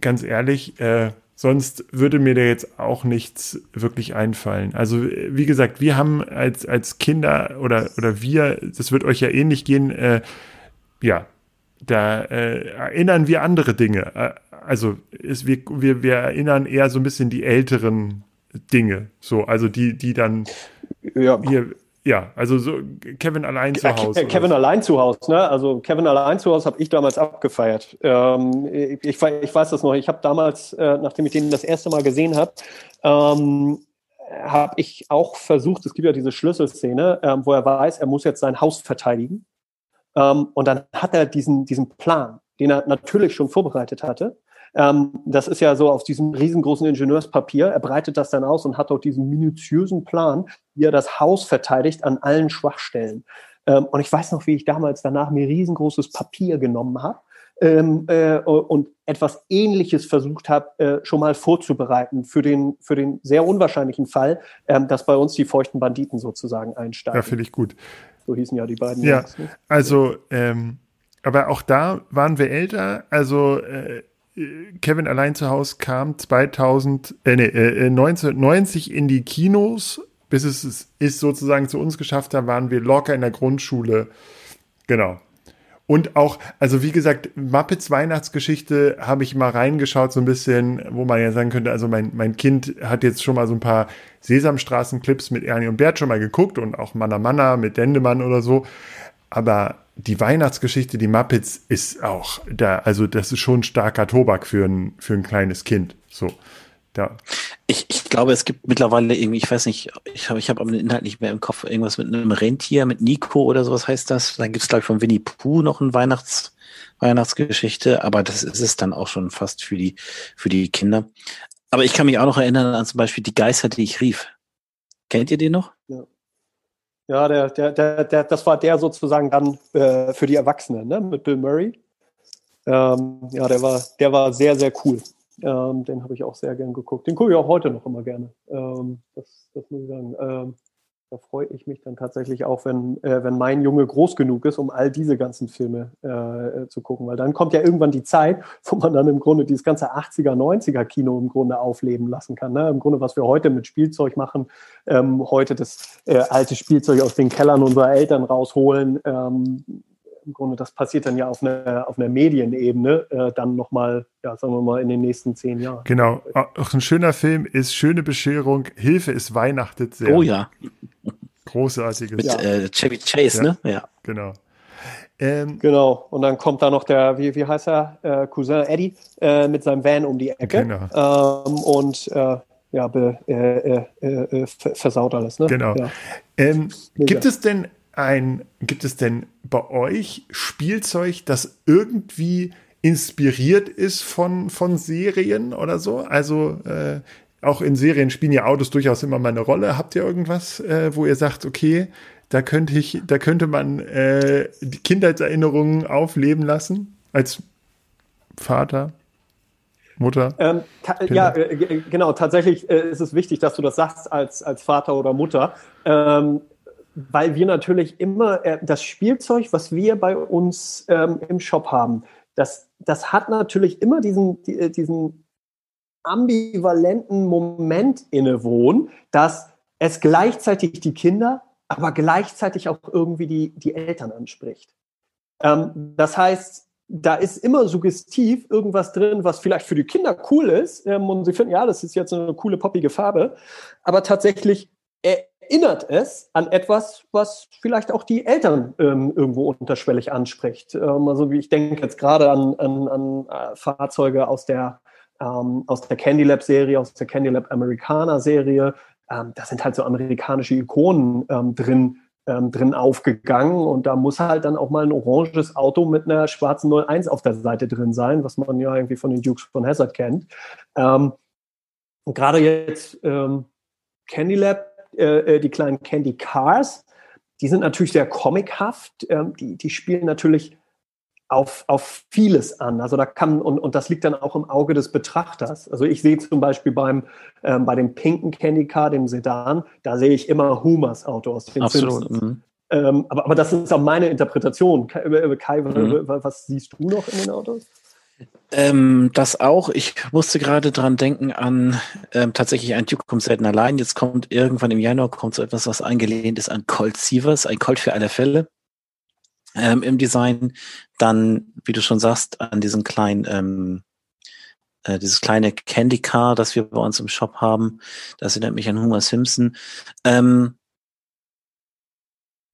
ganz ehrlich, äh, sonst würde mir da jetzt auch nichts wirklich einfallen. Also, wie gesagt, wir haben als, als Kinder oder, oder wir, das wird euch ja ähnlich gehen, äh, ja, da äh, erinnern wir andere Dinge. Äh, also ist, wir, wir, wir erinnern eher so ein bisschen die älteren Dinge. So, also die, die dann ja. hier, ja, also so Kevin allein zu Hause. Ja, Kevin allein zu Hause, ne? Also Kevin allein zu Hause habe ich damals abgefeiert. Ähm, ich, ich, ich, weiß das noch. Ich habe damals, äh, nachdem ich den das erste Mal gesehen habe, ähm, habe ich auch versucht, es gibt ja diese Schlüsselszene, ähm, wo er weiß, er muss jetzt sein Haus verteidigen. Ähm, und dann hat er diesen, diesen Plan, den er natürlich schon vorbereitet hatte. Ähm, das ist ja so auf diesem riesengroßen Ingenieurspapier. Er breitet das dann aus und hat auch diesen minutiösen Plan, wie er das Haus verteidigt an allen Schwachstellen. Ähm, und ich weiß noch, wie ich damals danach mir riesengroßes Papier genommen habe ähm, äh, und etwas Ähnliches versucht habe, äh, schon mal vorzubereiten für den, für den sehr unwahrscheinlichen Fall, ähm, dass bei uns die feuchten Banditen sozusagen einsteigen. Ja, finde ich gut. So hießen ja die beiden. Ja, Jungs, ne? also, ähm, aber auch da waren wir älter. Also, äh, Kevin allein zu Hause kam 2000, äh, nee, äh, 1990 in die Kinos, bis es ist sozusagen zu uns geschafft hat, waren wir locker in der Grundschule. Genau. Und auch, also wie gesagt, Muppets Weihnachtsgeschichte habe ich mal reingeschaut, so ein bisschen, wo man ja sagen könnte, also mein, mein Kind hat jetzt schon mal so ein paar Sesamstraßen-Clips mit Ernie und Bert schon mal geguckt und auch Manna Manna mit Dendemann oder so. Aber die Weihnachtsgeschichte, die Muppets, ist auch da, also das ist schon starker Tobak für ein, für ein kleines Kind. So. Ja. Ich, ich glaube, es gibt mittlerweile irgendwie, ich weiß nicht, ich habe ich hab den Inhalt nicht mehr im Kopf, irgendwas mit einem Rentier, mit Nico oder sowas heißt das. Dann gibt es, glaube ich, von Winnie Pooh noch eine Weihnachts, Weihnachtsgeschichte, aber das ist es dann auch schon fast für die, für die Kinder. Aber ich kann mich auch noch erinnern an zum Beispiel die Geister, die ich rief. Kennt ihr den noch? Ja. Der, der, der, der, das war der sozusagen dann äh, für die Erwachsenen, ne? Mit Bill Murray. Ähm, ja, der war, der war sehr, sehr cool. Ähm, den habe ich auch sehr gern geguckt. Den gucke ich auch heute noch immer gerne. Ähm, das, das muss ich sagen. Da freue ich mich dann tatsächlich auch, wenn, äh, wenn mein Junge groß genug ist, um all diese ganzen Filme äh zu gucken. Weil dann kommt ja irgendwann die Zeit, wo man dann im Grunde dieses ganze 80er, 90er Kino im Grunde aufleben lassen kann. Ne? Im Grunde, was wir heute mit Spielzeug machen, ähm, heute das äh, alte Spielzeug aus den Kellern unserer Eltern rausholen, ähm, im Grunde, das passiert dann ja auf einer, auf einer Medienebene, äh, dann nochmal, ja, sagen wir mal, in den nächsten zehn Jahren. Genau. Auch ein schöner Film ist Schöne Bescherung, Hilfe ist weihnachtet sehr. Oh ja. Großartiges. Mit ja. äh, Chevy Chase, ja. ne? Ja. Genau. Ähm, genau, und dann kommt da noch der, wie, wie heißt er, äh, Cousin Eddie äh, mit seinem Van um die Ecke. Genau. Ähm, und äh, ja, be, äh, äh, äh, versaut alles. Ne? Genau. Ja. Ähm, gibt es denn ein, gibt es denn bei euch Spielzeug, das irgendwie inspiriert ist von, von Serien oder so? Also äh, auch in Serien spielen ja Autos durchaus immer mal eine Rolle. Habt ihr irgendwas, äh, wo ihr sagt, okay, da könnte ich, da könnte man äh, die Kindheitserinnerungen aufleben lassen als Vater? Mutter? Ähm, ja, äh, genau. Tatsächlich äh, ist es wichtig, dass du das sagst als, als Vater oder Mutter. Ähm, weil wir natürlich immer äh, das Spielzeug, was wir bei uns ähm, im Shop haben, das, das hat natürlich immer diesen, die, äh, diesen ambivalenten Moment innewohnen, dass es gleichzeitig die Kinder, aber gleichzeitig auch irgendwie die, die Eltern anspricht. Ähm, das heißt, da ist immer suggestiv irgendwas drin, was vielleicht für die Kinder cool ist ähm, und sie finden, ja, das ist jetzt eine coole poppige Farbe, aber tatsächlich äh, erinnert es an etwas, was vielleicht auch die Eltern ähm, irgendwo unterschwellig anspricht. Ähm, also wie ich denke jetzt gerade an, an, an äh, Fahrzeuge aus der, ähm, aus der Candy Lab Serie, aus der Candy Lab Americana Serie. Ähm, da sind halt so amerikanische Ikonen ähm, drin, ähm, drin aufgegangen und da muss halt dann auch mal ein oranges Auto mit einer schwarzen 01 auf der Seite drin sein, was man ja irgendwie von den Dukes von Hazard kennt. und gerade jetzt Candy Lab äh, äh, die kleinen Candy Cars, die sind natürlich sehr comichaft. Ähm, die, die spielen natürlich auf, auf vieles an. Also da kann, und, und das liegt dann auch im Auge des Betrachters. Also ich sehe zum Beispiel beim, ähm, bei dem pinken Candy Car, dem Sedan, da sehe ich immer Humas Auto aus den Absolut. Mhm. Ähm, aber, aber das ist auch meine Interpretation. Kai, äh, Kai mhm. was siehst du noch in den Autos? Ähm, das auch. Ich musste gerade dran denken an ähm, tatsächlich ein Duke kommt selten allein. Jetzt kommt irgendwann im Januar kommt so etwas, was angelehnt ist an Colt Sievers, ein Colt für alle Fälle ähm, im Design. Dann, wie du schon sagst, an diesen kleinen, ähm, äh, dieses kleine Candy Car, das wir bei uns im Shop haben. Das erinnert mich an Homer Simpson. Ähm,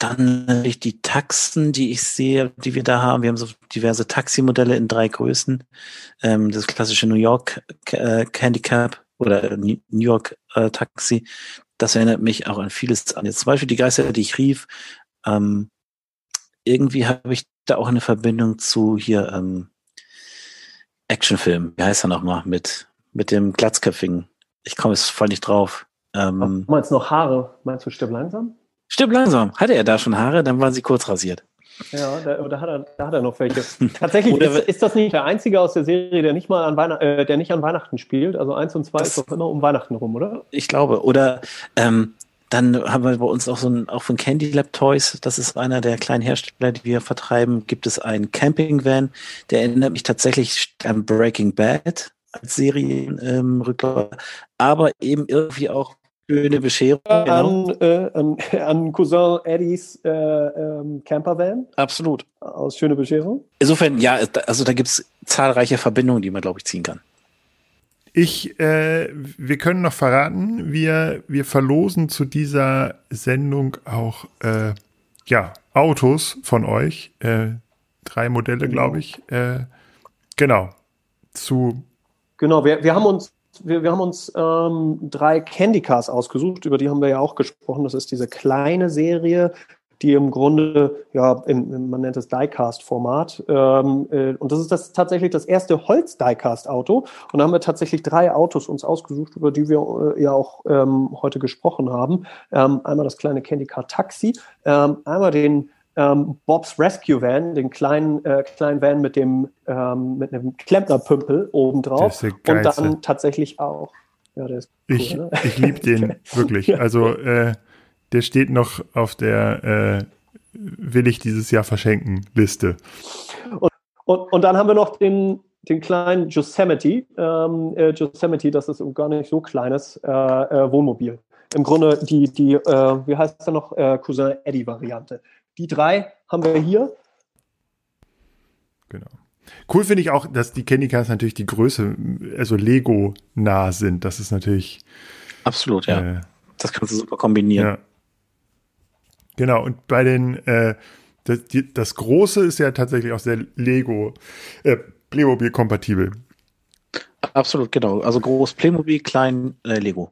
dann natürlich die Taxen, die ich sehe, die wir da haben. Wir haben so diverse Taximodelle in drei Größen. Ähm, das klassische New York äh, Handicap oder New York äh, Taxi. Das erinnert mich auch an vieles an. Jetzt zum Beispiel die Geister, die ich rief. Ähm, irgendwie habe ich da auch eine Verbindung zu hier ähm, Actionfilm. Wie heißt er nochmal? Mit, mit dem Glatzköpfigen. Ich komme jetzt voll nicht drauf. Ähm, meinst du noch Haare? Meinst du Stipp langsam? Stimmt langsam. Hatte er da schon Haare, dann waren sie kurz rasiert. Ja, da, da, hat, er, da hat er noch welche. *laughs* Tatsächlich ist, ist, das nicht der einzige aus der Serie, der nicht mal an Weihnachten, äh, der nicht an Weihnachten spielt. Also eins und zwei das, ist doch immer um Weihnachten rum, oder? Ich glaube. Oder ähm, dann haben wir bei uns auch so ein, auch von Candy Lab Toys, das ist einer der kleinen Hersteller, die wir vertreiben, gibt es einen Camping Van, der erinnert mich tatsächlich an Breaking Bad als Serienrückläufer, ähm, aber eben irgendwie auch schöne Bescherung. Genau. An, äh, an, *laughs* an, Cousin Eddies äh, ähm, Campervan. Absolut. Aus schöne Bescherung. Insofern, ja, also da gibt es zahlreiche Verbindungen, die man, glaube ich, ziehen kann. Ich, äh, wir können noch verraten, wir, wir verlosen zu dieser Sendung auch äh, ja, Autos von euch. Äh, drei Modelle, genau. glaube ich. Äh, genau. Zu. Genau, wir, wir haben uns wir, wir haben uns ähm, drei Candy Cars ausgesucht, über die haben wir ja auch gesprochen. Das ist diese kleine Serie, die im Grunde, ja, im, man nennt es Diecast-Format. Ähm, äh, und das ist das tatsächlich das erste Holz-Diecast-Auto. Und da haben wir tatsächlich drei Autos uns ausgesucht, über die wir äh, ja auch ähm, heute gesprochen haben. Ähm, einmal das kleine Candy Car Taxi, ähm, einmal den ähm, Bobs Rescue Van, den kleinen, äh, kleinen Van mit dem ähm, mit einem Klempnerpümpel obendrauf. Und dann tatsächlich auch. Ja, der ist cool, ich ne? ich liebe *laughs* den wirklich. Also äh, der steht noch auf der äh, will ich dieses Jahr verschenken Liste. Und, und, und dann haben wir noch den, den kleinen Yosemite. Ähm, äh, Yosemite, das ist gar nicht so kleines äh, äh, Wohnmobil. Im Grunde die, die äh, wie heißt es noch, äh, Cousin Eddie-Variante. Die drei haben wir hier. Genau. Cool finde ich auch, dass die Candy Cars natürlich die Größe, also Lego nah sind. Das ist natürlich. Absolut, ja. Äh, das kannst du super kombinieren. Ja. Genau, und bei den, äh, das, die, das Große ist ja tatsächlich auch sehr Lego, äh, Playmobil-kompatibel. Absolut, genau. Also groß Playmobil, klein äh, Lego.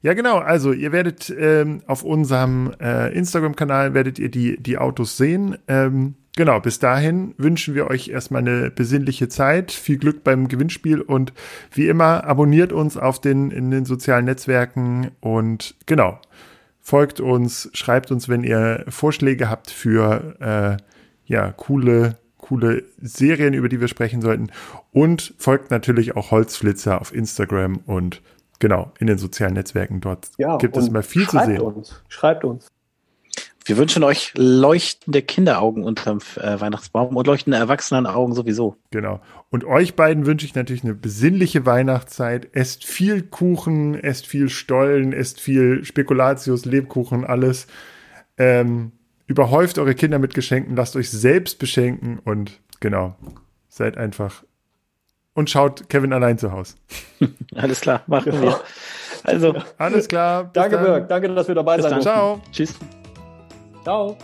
Ja, genau. Also ihr werdet ähm, auf unserem äh, Instagram-Kanal werdet ihr die, die Autos sehen. Ähm, genau, bis dahin wünschen wir euch erstmal eine besinnliche Zeit, viel Glück beim Gewinnspiel und wie immer abonniert uns auf den, in den sozialen Netzwerken und genau, folgt uns, schreibt uns, wenn ihr Vorschläge habt für äh, ja, coole, coole Serien, über die wir sprechen sollten. Und folgt natürlich auch Holzflitzer auf Instagram und genau, in den sozialen Netzwerken. Dort ja, gibt es immer viel zu sehen. Uns, schreibt uns. Wir wünschen euch leuchtende Kinderaugen unterm äh, Weihnachtsbaum und leuchtende Erwachsenenaugen sowieso. Genau. Und euch beiden wünsche ich natürlich eine besinnliche Weihnachtszeit. Esst viel Kuchen, esst viel Stollen, esst viel Spekulatius, Lebkuchen, alles. Ähm, überhäuft eure Kinder mit Geschenken, lasst euch selbst beschenken und genau, seid einfach. Und schaut Kevin allein zu Hause. *laughs* Alles klar, machen wir. Genau. Also, alles klar. Danke, Birk. Danke, dass wir dabei sein Ciao. Tschüss. Ciao.